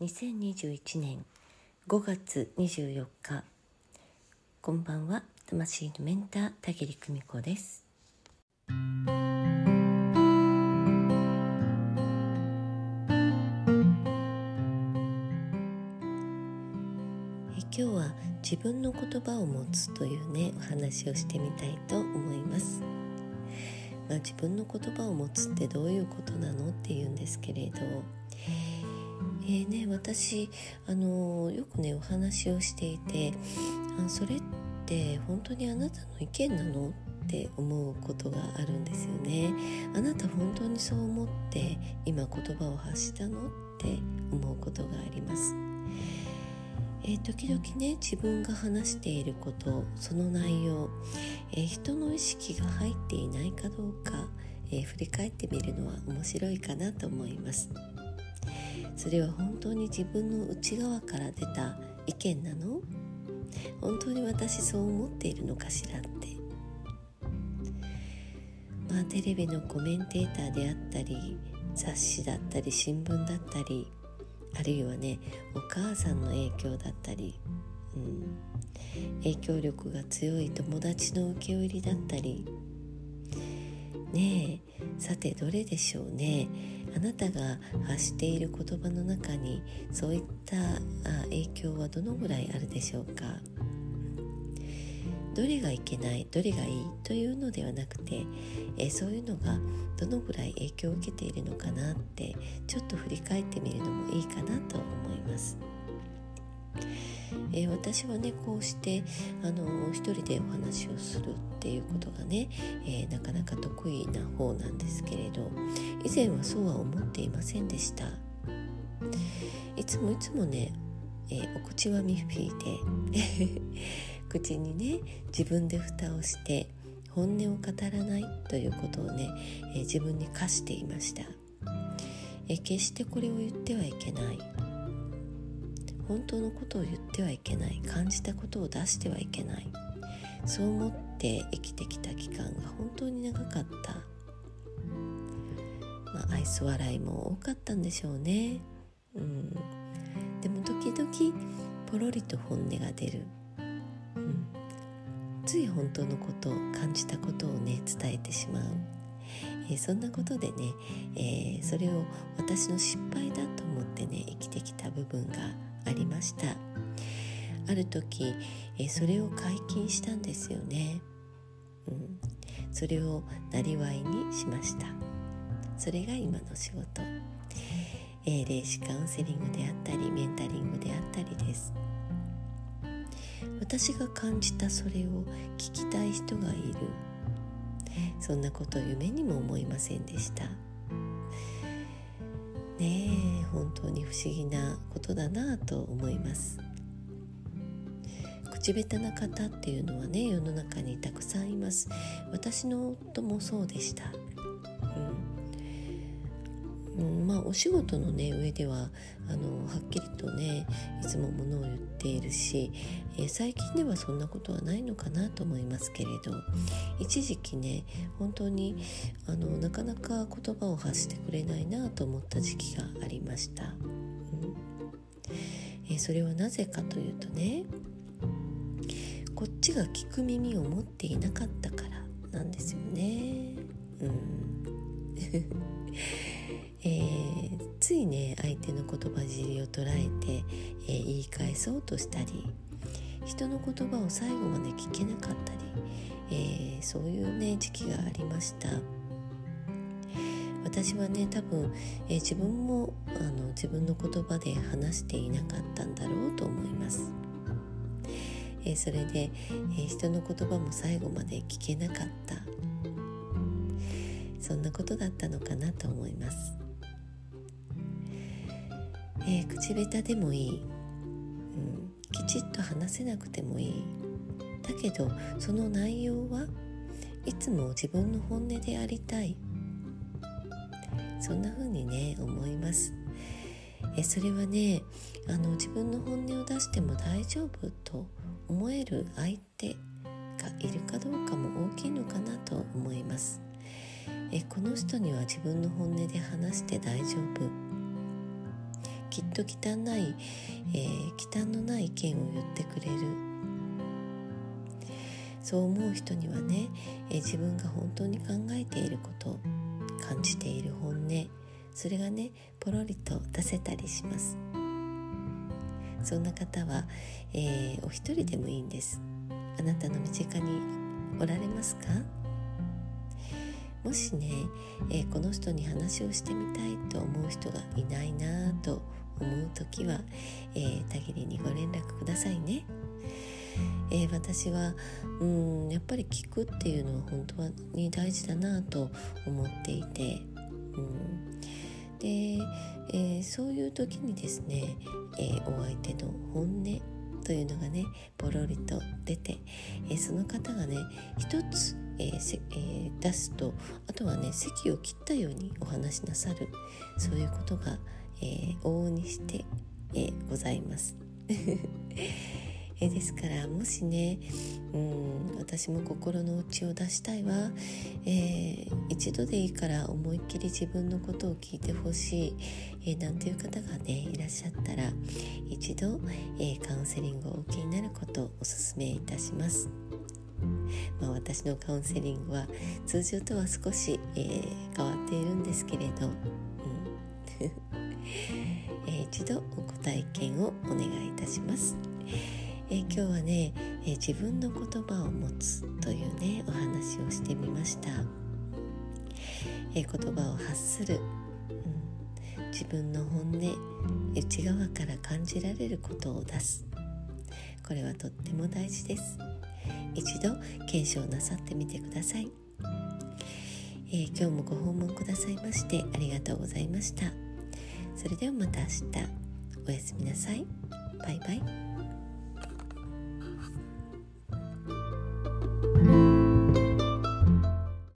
2021年5月24日こんばんは魂のメンター田切久美子です。え今日は自分の言葉を持つというねお話をしてみたいと思います。まあ、自分の言葉を持つってどういうことなのっていうんですけれど。えーね、私あのよくねお話をしていてあそれって本当にあなたの意見なの？って思うことがあるんですよね。あなた本当にそう思って今言葉を発したの？って思うことがあります。えー、時々ね自分が話していることその内容、えー、人の意識が入っていないかどうか、えー、振り返ってみるのは面白いかなと思います。それは本当に自分の内側から出た意見なの？本当に私そう思っているのかしらって。まあテレビのコメンテーターであったり雑誌だったり新聞だったりあるいはねお母さんの影響だったり、うん、影響力が強い友達の受け売りだったり。ねえ。さてどれでしょうね。あなたが発している言葉の中にそういった影響はどのぐらいあるでしょうか？どれがいけないどれがいいというのではなくて、えそういうのがどのぐらい影響を受けているのかなってちょっと振り返ってみるのもいいかなと思います。えー、私はねこうしてあの一人でお話をするっていうことがね、えー、なかなか得意な方なんですけれど以前はそうは思っていませんでした。いつもいつもね、えー、お口はミッフィーで口にね自分で蓋をして本音を語らないということをね、え自分に課していました、え決してこれを言ってはいけない。本当のことを言ってはいけない感じたことを出してはいけない。そう思って生きてきた期間が本当に長かった、まあ、愛想笑いも多かったんでしょうね、うん、でも時々ポロリと本音が出る、うん、つい本当のこと感じたことをね伝えてしまう、え、そんなことでね、えー、それを私の失敗だと思ってね生きてきた部分がありました。ある時、えそれを解禁したんですよね、うん、それをなりわいにしました。それが今の仕事、え、霊視カウンセリングであったりメンタリングであったりです。私が感じたそれを聞きたい人がいる。そんなことを夢にも思いませんでした。ねえ本当に不思議なことだなと思います。口下手な方っていうのはね世の中にたくさんいます。私の夫もそうでした、うん、まあお仕事のね上ではあのはっきりとねいつもものを言っているし、えー、最近ではそんなことはないのかなと思いますけれど一時期ね本当にあのなかなか言葉を発してくれないなと思った時期がありました。うんえー、それはなぜかというとねこっちが聞く耳を持っていなかったからなんですよね。うん えー、ついね相手の言葉尻を捉えて、えー、言い返そうとしたり人の言葉を最後まで聞けなかったり、えー、そういうね時期がありました。私はね多分、え自分もあの自分の言葉で話していなかったんだろうと思います。えそれで、え人の言葉も最後まで聞けなかった。そんなことだったのかなと思います、えー、口下手でもいい、うん、きちっと話せなくてもいい。だけどその内容はいつも自分の本音でありたい。そんな風にね思います。えそれはねあの自分の本音を出しても大丈夫と思える相手がいるかどうかも大きいのかなと思います。えこの人には自分の本音で話して大丈夫。と忌憚ない、えー、忌憚のない意見を言ってくれる。そう思う人にはね、えー、自分が本当に考えていること感じている本音それがねポロリと出せたりします。そんな方は、えー、お一人でもいいんです。あなたの身近におられますか？もしね、えー、この人に話をしてみたいと思う人がいないなと思う時は、えー、たぎりにご連絡くださいね。えー、私はうんやっぱり聞くっていうのは本当に大事だなと思っていて、うん、で、えー、そういう時にですね、えー、お相手の本音というのがねポロリと出て、えその方がね一つえーえー、出すとあとはね席を切ったようにお話しなさるそういうことが、えー、往々にして、えー、ございます。えですからもしねうん私も心の内を出したいわ、えー、一度でいいから思いっきり自分のことを聞いてほしい、えー、なんていう方がねいらっしゃったら一度、えー、カウンセリングをお受けになることをお勧めいたします。まあ、私のカウンセリングは通常とは少し、え、変わっているんですけれど、えー、一度ご体験をお願いいたします。え、今日はね、え自分の言葉を持つというねお話をしてみました。え言葉を発する、うん、自分の本音内側から感じられることを出すこれはとっても大事です。一度検証なさってみてください、え、今日もご訪問くださいましてありがとうございましたそれではまた明日。おやすみなさい。バイバイ。